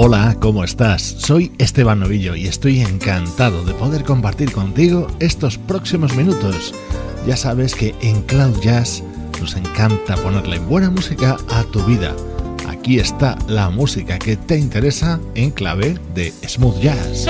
Hola, ¿cómo estás? Soy Esteban Novillo y estoy encantado de poder compartir contigo estos próximos minutos. Ya sabes que en Cloud Jazz nos encanta ponerle buena música a tu vida. Aquí está la música que te interesa en clave de smooth jazz.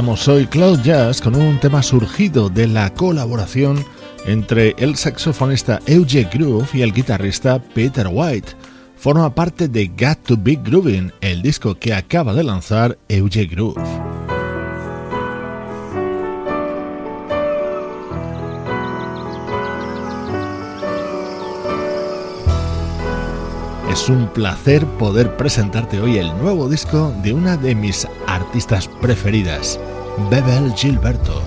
Comenzamos hoy Cloud Jazz con un tema surgido de la colaboración entre el saxofonista Eugene Groove y el guitarrista Peter White. Forma parte de Got to Be Grooving, el disco que acaba de lanzar Eugene Groove. Es un placer poder presentarte hoy el nuevo disco de una de mis artistas preferidas, Bebel Gilberto.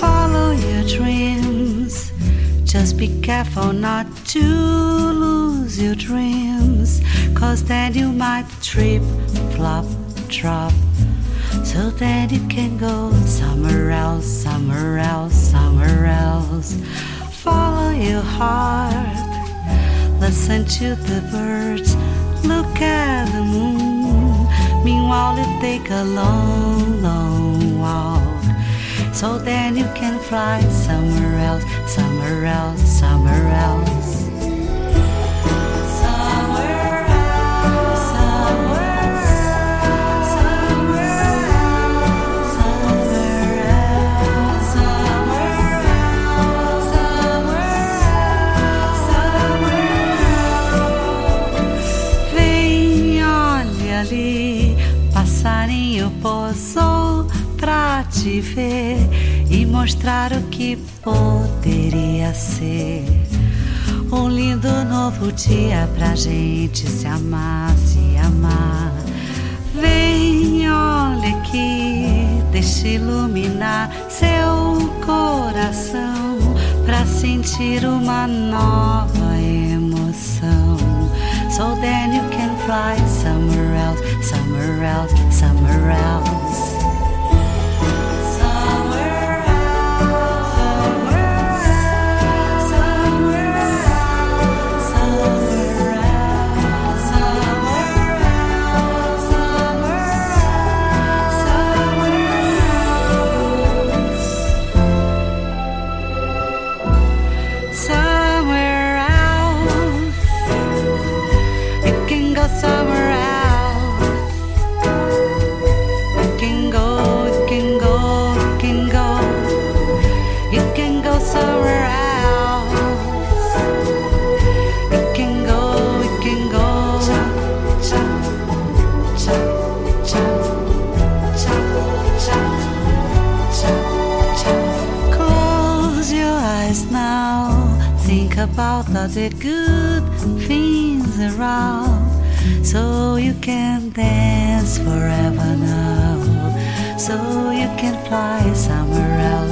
Follow your dreams. Just be careful not to lose your dreams. Cause then you might trip, flop, drop. So that you can go somewhere else, somewhere else, somewhere else. Follow your heart, listen to the birds, look at the moon. Meanwhile, you take a long, long walk. So then you can fly somewhere else, somewhere else, somewhere else. Te ver e mostrar o que poderia ser. Um lindo novo dia pra gente se amar, se amar. Vem, olha aqui, deixa iluminar seu coração pra sentir uma nova emoção. So then you can fly somewhere else, somewhere else, somewhere else. All the good things around so you can dance forever now. So you can fly somewhere else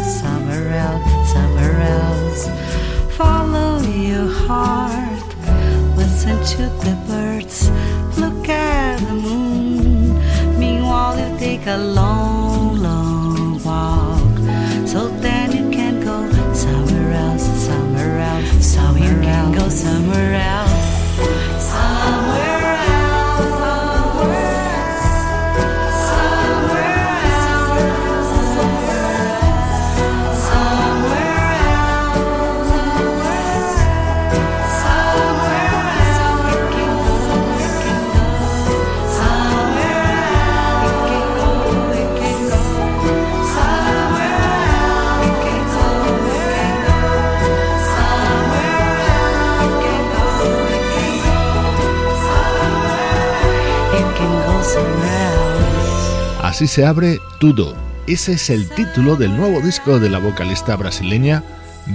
Así se abre Tudo. Ese es el título del nuevo disco de la vocalista brasileña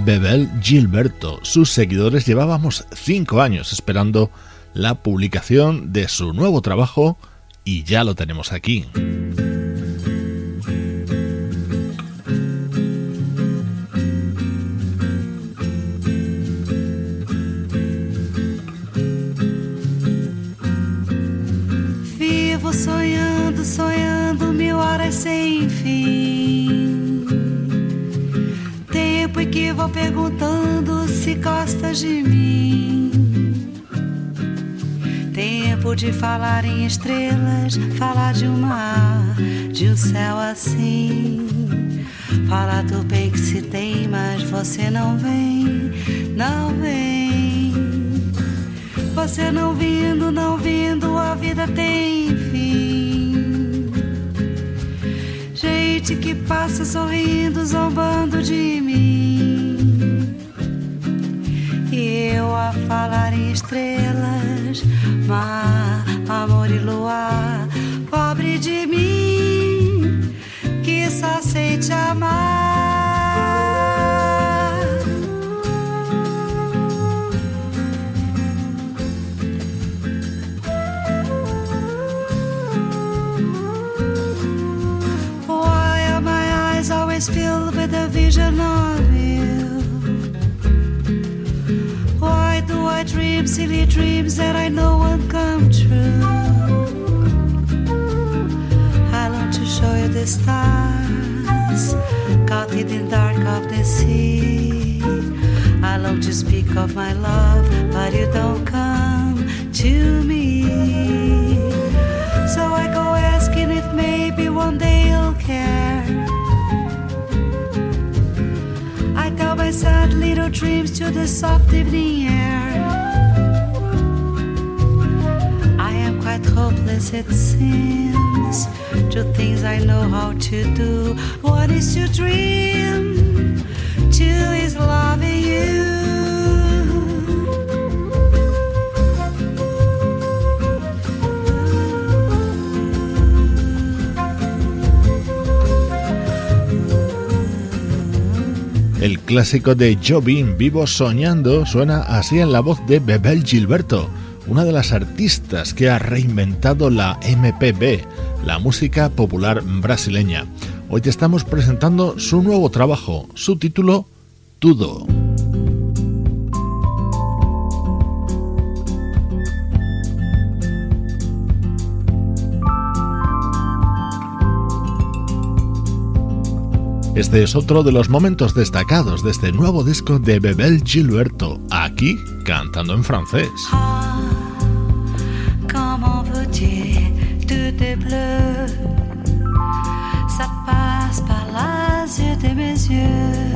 Bebel Gilberto. Sus seguidores llevábamos cinco años esperando la publicación de su nuevo trabajo y ya lo tenemos aquí. Gostas de mim. Tempo de falar em estrelas, falar de um mar, de um céu assim. Falar do bem que se tem, mas você não vem, não vem. Você não vindo, não vindo, a vida tem fim. Gente que passa sorrindo, zombando de mim. Eu a falar em estrelas, mar, amor e luar. Pobre de mim, que só sei te amar. always filled with a vision of silly dreams that I know won't come true? I long to show you the stars, caught in the dark of the sea. I long to speak of my love, but you don't come to me. So I go asking if maybe one day you'll care. I tell my sad little dreams to the soft evening air. Hopeless, it seems, to things I know how to do. One is to dream, two is loving you. El clásico de Jobin, Vivo Soñando, suena así en la voz de Bebel Gilberto, una de las artistas que ha reinventado la MPB, la música popular brasileña. Hoy te estamos presentando su nuevo trabajo, su título, Tudo. Este es otro de los momentos destacados de este nuevo disco de Bebel Gilberto, aquí cantando en francés. yeux.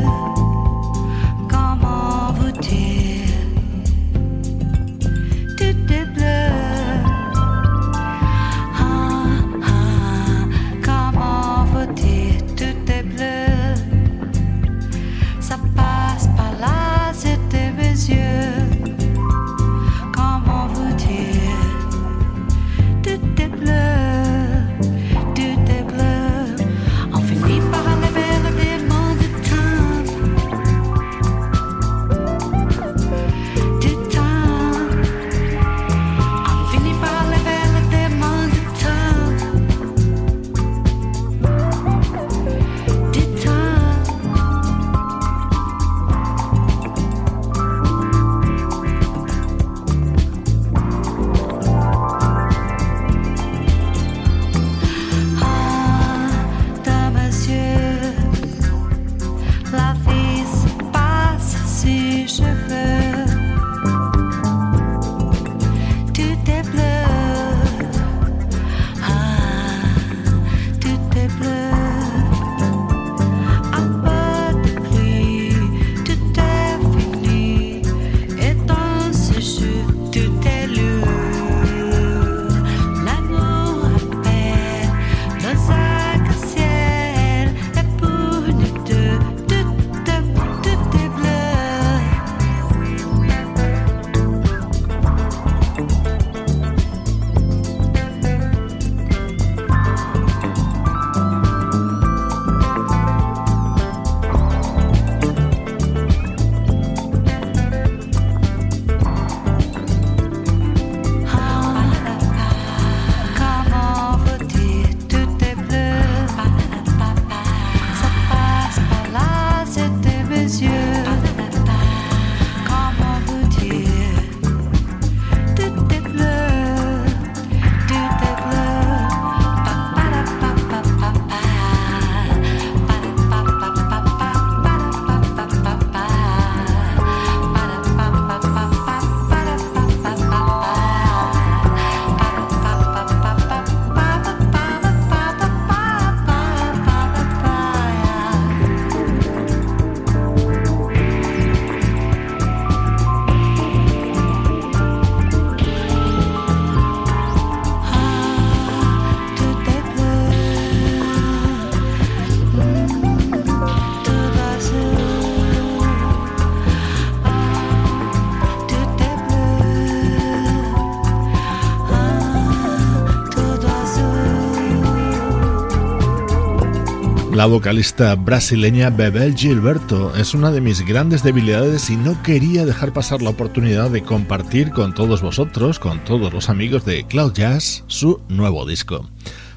La vocalista brasileña Bebel Gilberto es una de mis grandes debilidades y no quería dejar pasar la oportunidad de compartir con todos vosotros, con todos los amigos de Cloud Jazz, su nuevo disco.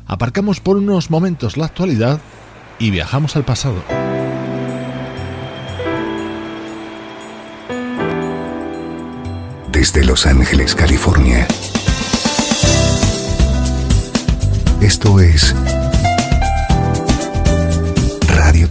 Aparcamos por unos momentos la actualidad y viajamos al pasado. Desde Los Ángeles, California. Esto es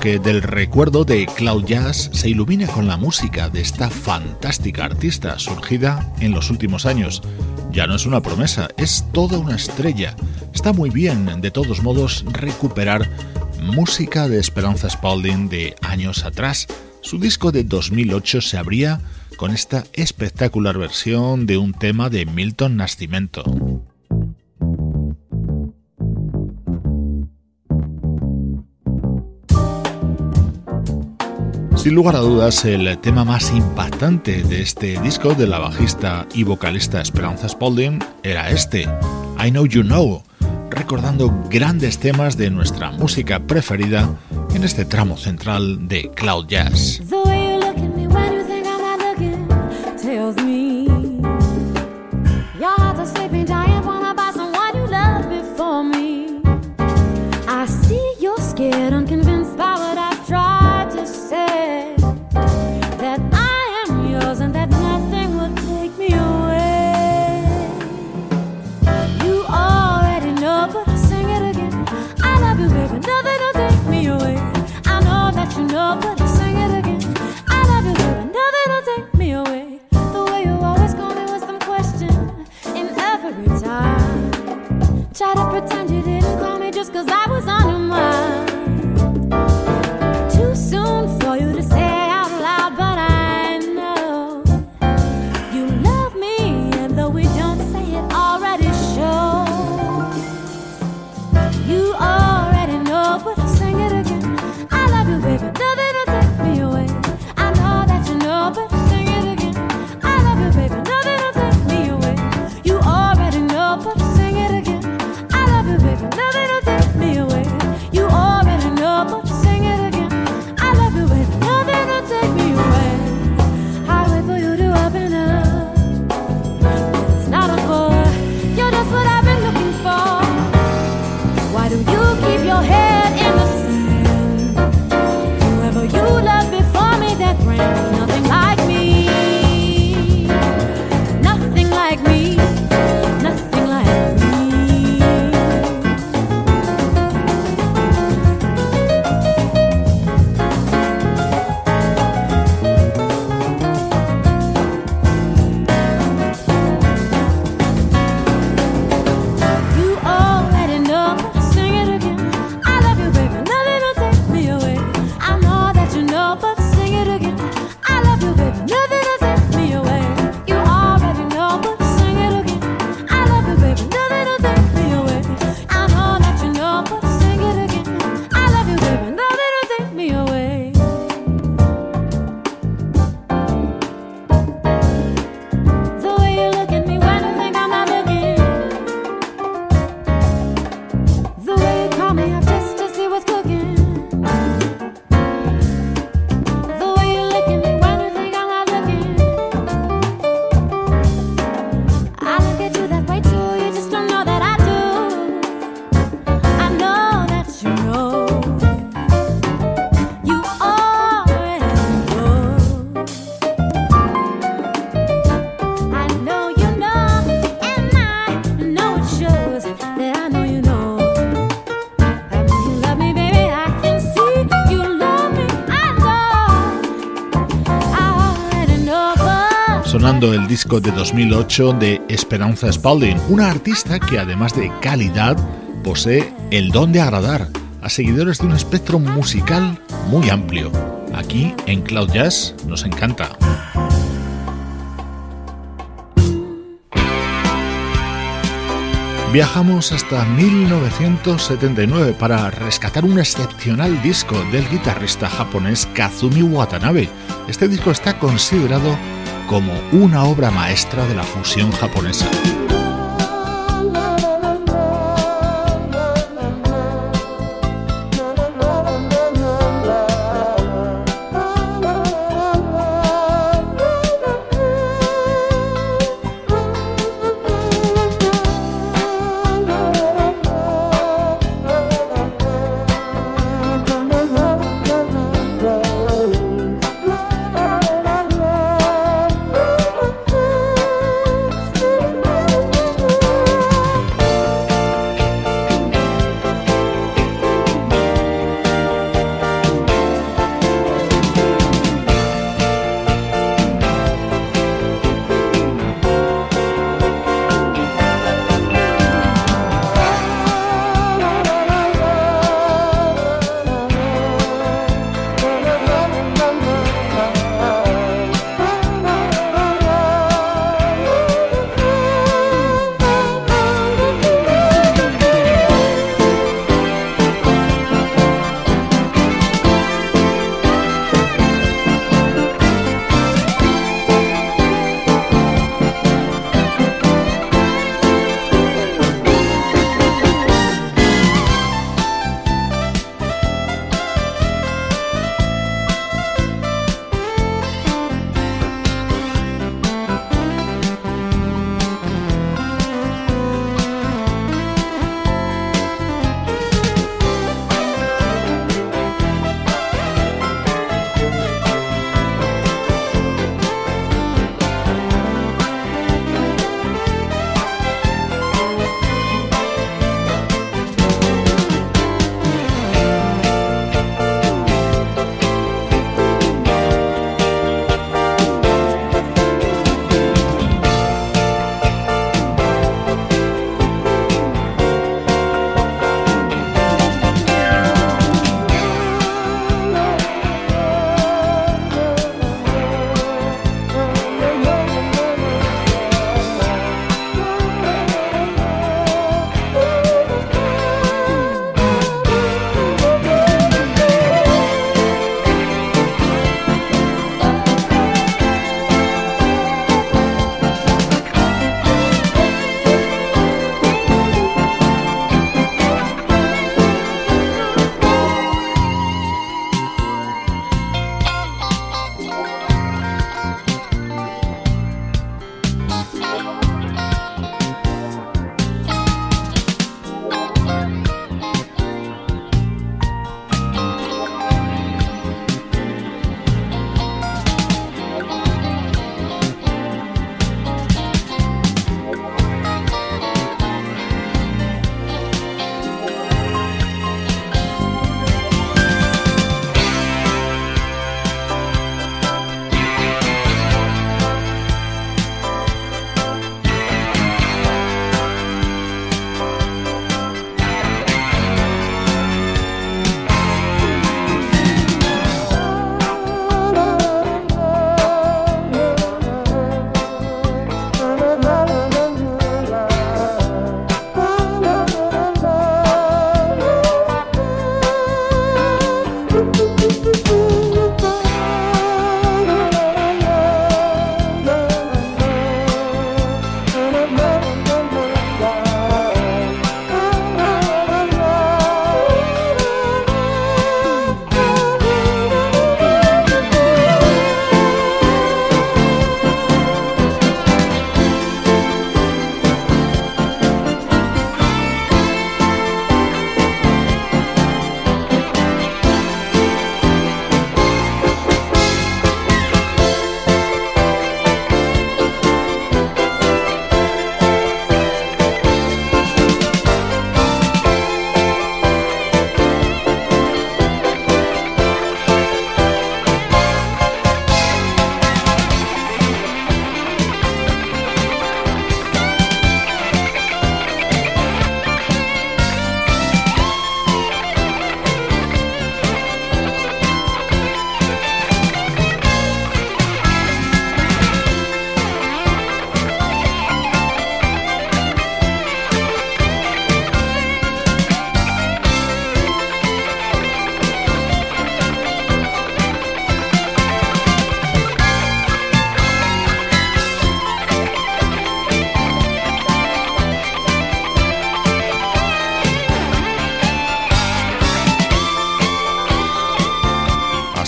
Que del recuerdo de Cloud Jazz se ilumine con la música de esta fantástica artista surgida en los últimos años. Ya no es una promesa, es toda una estrella. Está muy bien, de todos modos, recuperar música de Esperanza Spalding de años atrás. Su disco de 2008 se abría con esta espectacular versión de un tema de Milton Nascimento. Sin lugar a dudas, el tema más impactante de este disco de la bajista y vocalista Esperanza Spalding era este, I Know You Know, recordando grandes temas de nuestra música preferida en este tramo central de Cloud Jazz. El disco de 2008 de Esperanza Spalding, una artista que además de calidad posee el don de agradar a seguidores de un espectro musical muy amplio. Aquí en Cloud Jazz nos encanta. Viajamos hasta 1979 para rescatar un excepcional disco del guitarrista japonés Kazumi Watanabe. Este disco está considerado como una obra maestra de la fusión japonesa.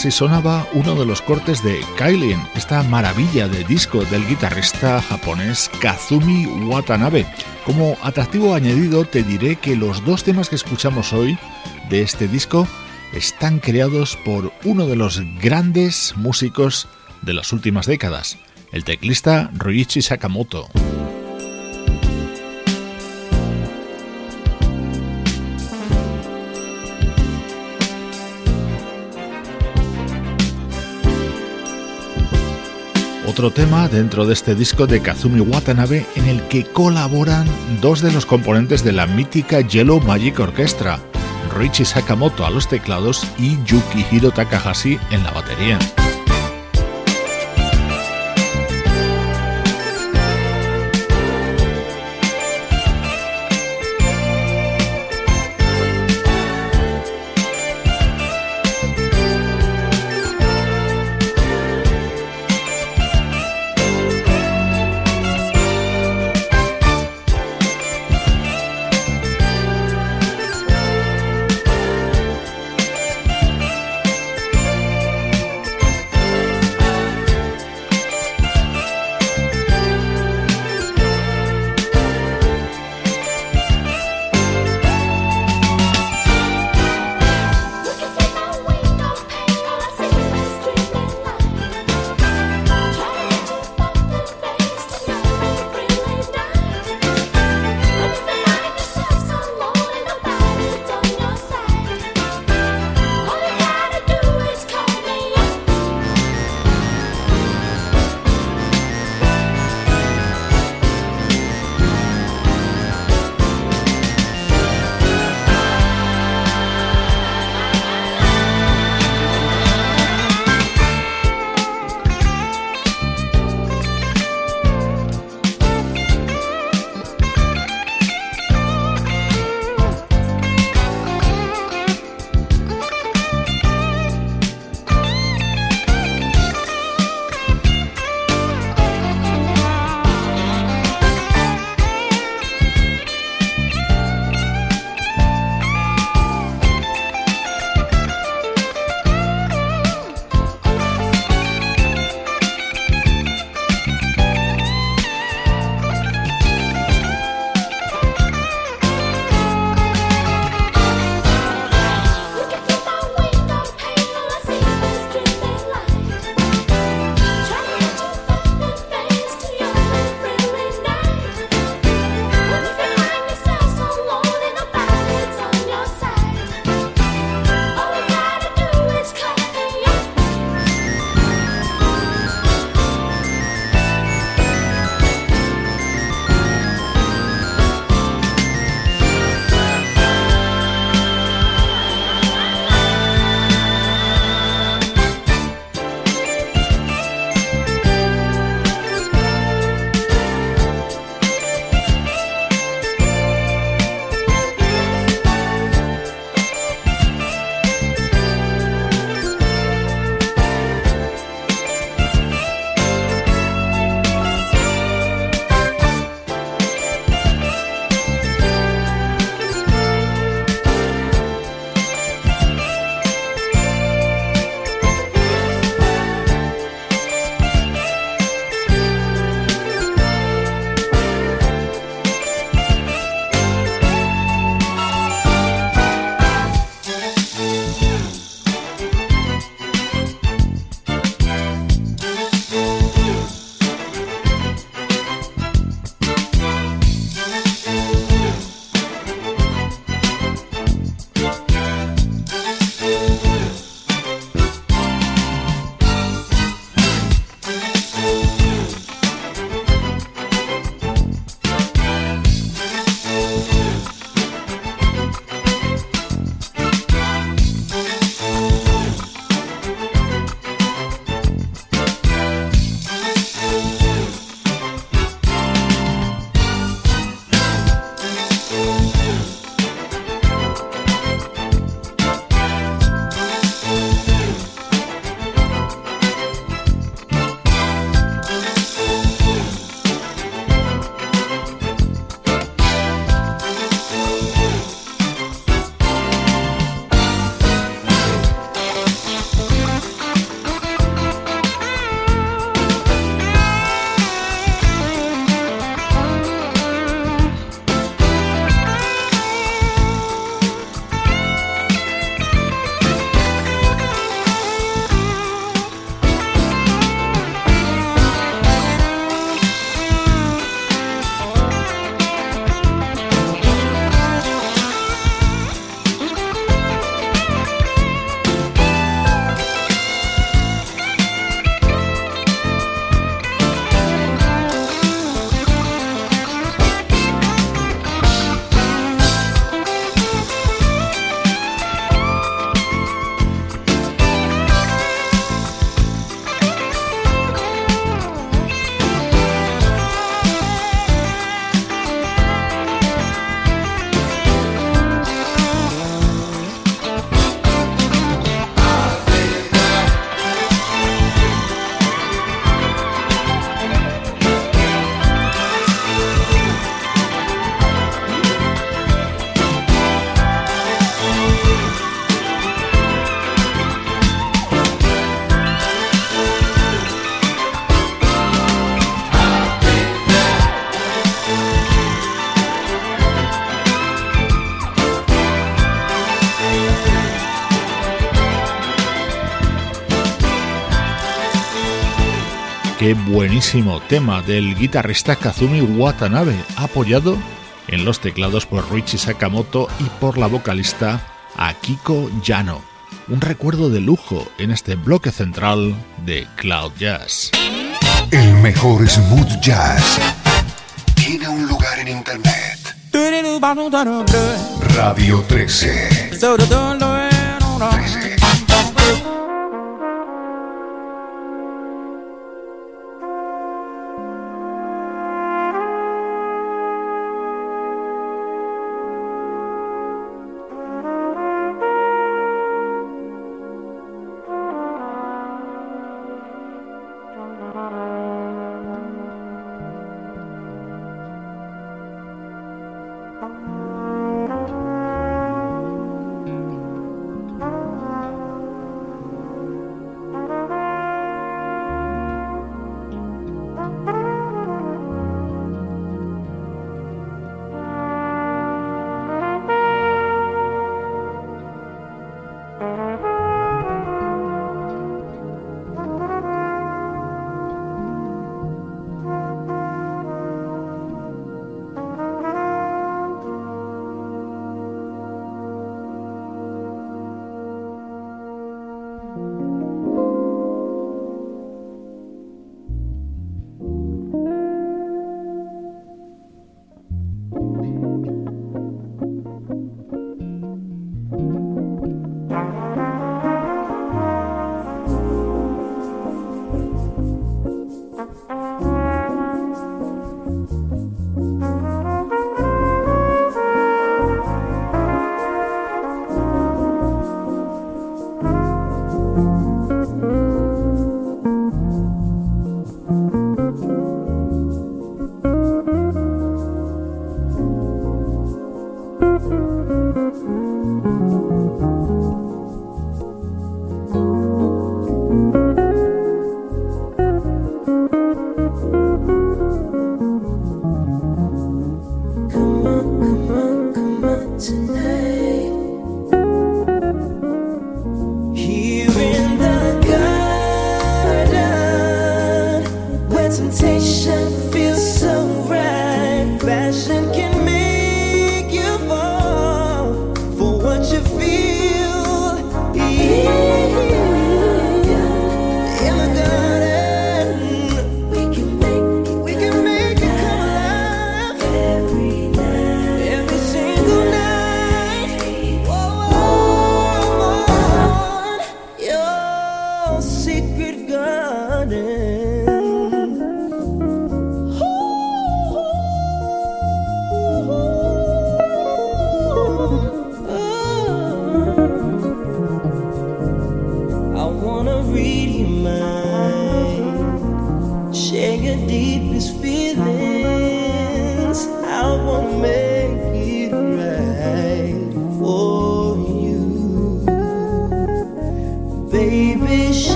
Así sonaba uno de los cortes de Kailin, esta maravilla de disco del guitarrista japonés Kazumi Watanabe. Como atractivo añadido te diré que los dos temas que escuchamos hoy de este disco están creados por uno de los grandes músicos de las últimas décadas, el teclista Ryuichi Sakamoto. Otro tema dentro de este disco de Kazumi Watanabe en el que colaboran dos de los componentes de la mítica Yellow Magic Orchestra, Richie Sakamoto a los teclados y Yukihiro Takahashi en la batería. Buenísimo tema del guitarrista Kazumi Watanabe, apoyado en los teclados por Ruichi Sakamoto y por la vocalista Akiko Yano. Un recuerdo de lujo en este bloque central de Cloud Jazz. El mejor smooth jazz tiene un lugar en internet. Radio 13. 13.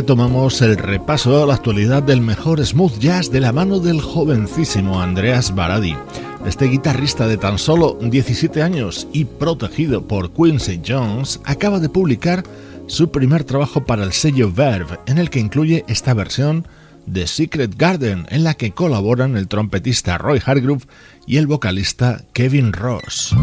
Retomamos el repaso a la actualidad del mejor smooth jazz de la mano del jovencísimo Andreas Baradi. Este guitarrista de tan solo 17 años y protegido por Quincy Jones acaba de publicar su primer trabajo para el sello Verve, en el que incluye esta versión de Secret Garden, en la que colaboran el trompetista Roy Hargrove y el vocalista Kevin Ross.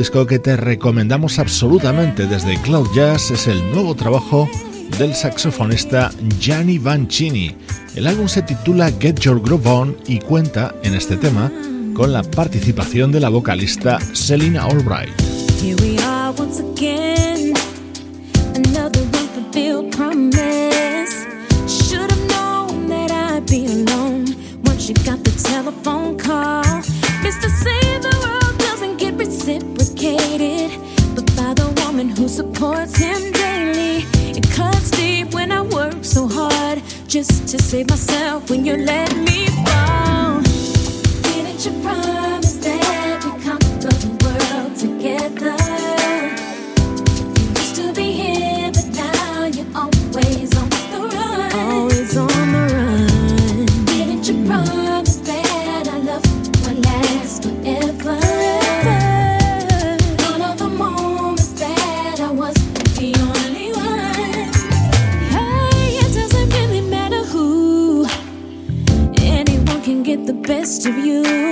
Disco que te recomendamos absolutamente desde Cloud Jazz es el nuevo trabajo del saxofonista Gianni Vancini. El álbum se titula Get Your Groove On y cuenta en este tema con la participación de la vocalista Selina Albright. Should have known that I'd be alone once you got the telephone call. Supports him daily. It cuts deep when I work so hard just to save myself when you let me fall. You.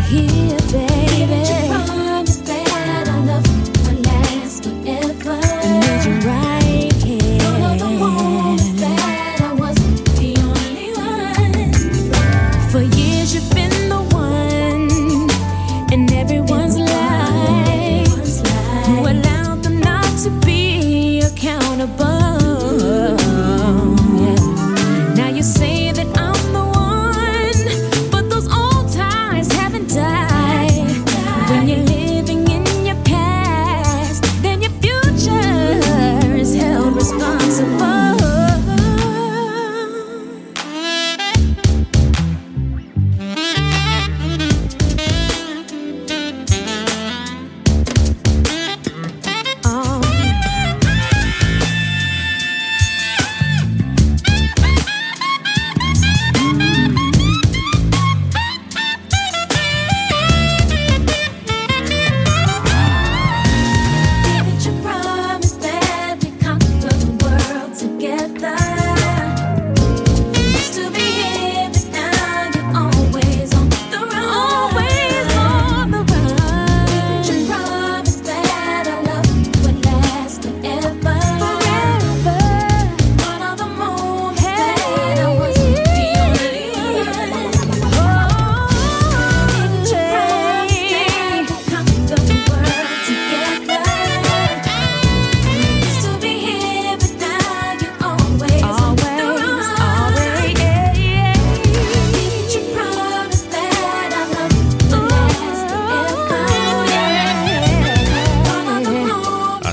I need you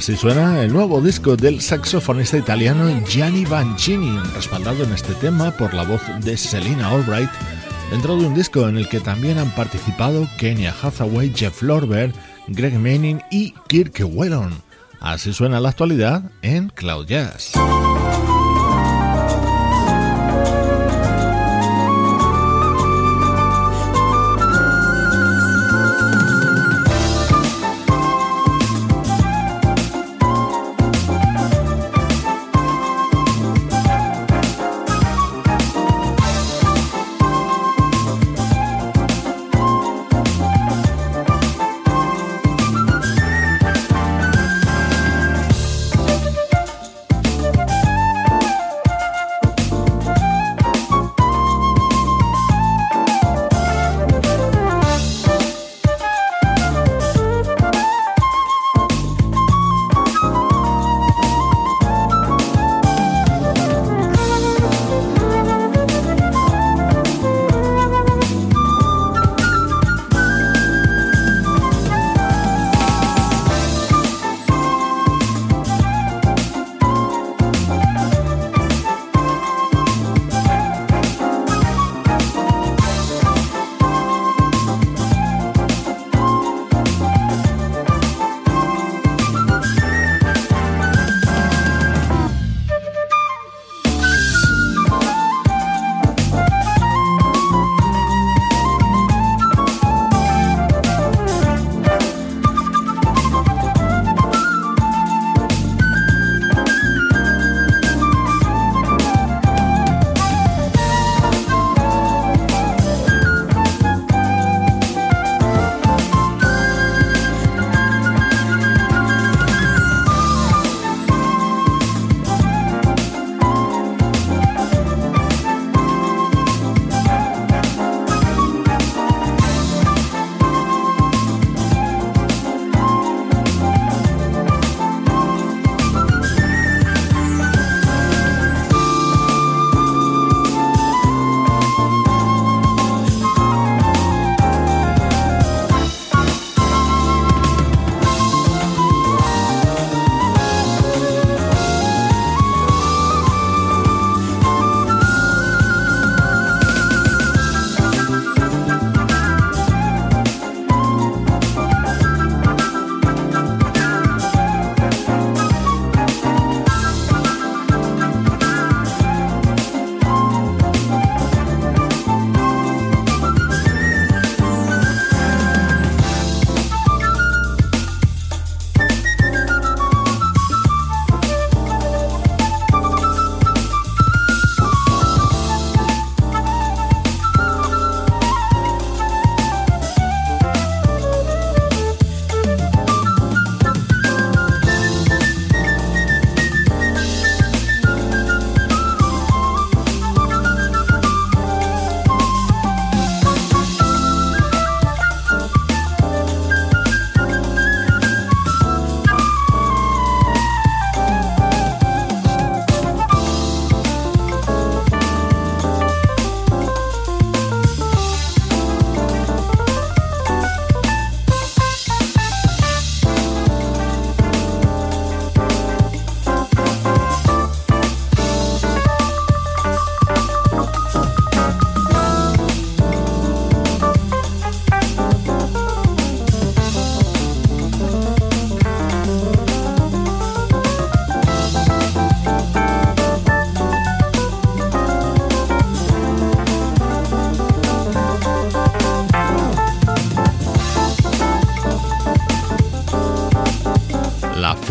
Así suena el nuevo disco del saxofonista italiano Gianni Vancini, respaldado en este tema por la voz de Selina Albright, dentro de un disco en el que también han participado Kenya Hathaway, Jeff Lorber, Greg Manning y Kirk Whelan. Así suena la actualidad en Cloud Jazz.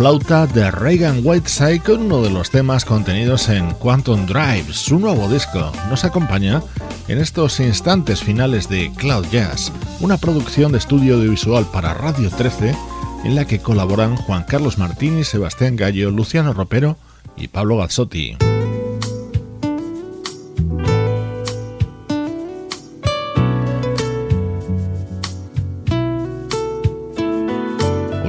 Flauta de Reagan Whiteside con uno de los temas contenidos en Quantum Drive, su nuevo disco. Nos acompaña en estos instantes finales de Cloud Jazz, una producción de estudio audiovisual para Radio 13 en la que colaboran Juan Carlos Martínez, Sebastián Gallo, Luciano Ropero y Pablo Gazzotti.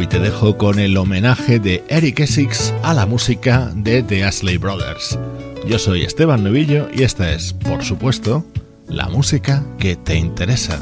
Te dejo con el homenaje de Eric Essex a la música de The Ashley Brothers. Yo soy Esteban Novillo y esta es, por supuesto, la música que te interesa.